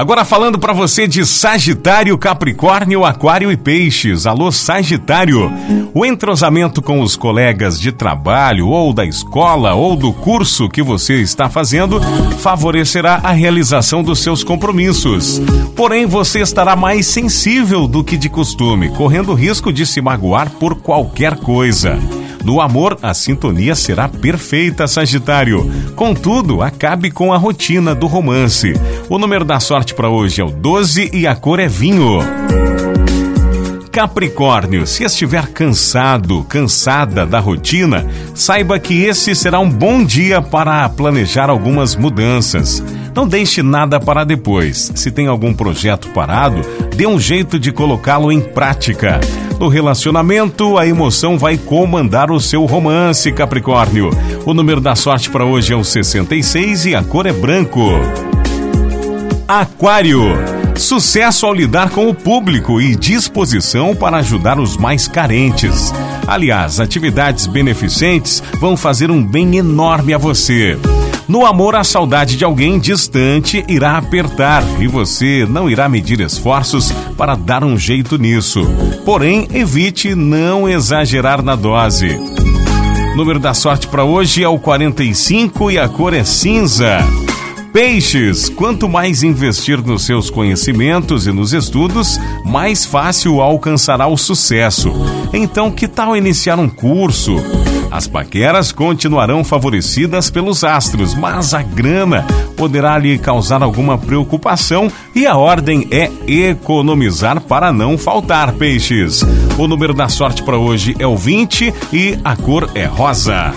Agora falando para você de Sagitário, Capricórnio, Aquário e Peixes. Alô Sagitário. O entrosamento com os colegas de trabalho ou da escola ou do curso que você está fazendo favorecerá a realização dos seus compromissos. Porém, você estará mais sensível do que de costume, correndo risco de se magoar por qualquer coisa. No amor, a sintonia será perfeita, Sagitário. Contudo, acabe com a rotina do romance. O número da sorte para hoje é o 12 e a cor é vinho. Capricórnio, se estiver cansado, cansada da rotina, saiba que esse será um bom dia para planejar algumas mudanças. Não deixe nada para depois. Se tem algum projeto parado, dê um jeito de colocá-lo em prática. No relacionamento, a emoção vai comandar o seu romance, Capricórnio. O número da sorte para hoje é o 66 e a cor é branco. Aquário. Sucesso ao lidar com o público e disposição para ajudar os mais carentes. Aliás, atividades beneficentes vão fazer um bem enorme a você. No amor, a saudade de alguém distante irá apertar e você não irá medir esforços para dar um jeito nisso. Porém, evite não exagerar na dose. Número da sorte para hoje é o 45 e a cor é cinza. Peixes, quanto mais investir nos seus conhecimentos e nos estudos, mais fácil alcançará o sucesso. Então, que tal iniciar um curso? As paqueras continuarão favorecidas pelos astros, mas a grana poderá lhe causar alguma preocupação e a ordem é economizar para não faltar peixes. O número da sorte para hoje é o 20 e a cor é rosa.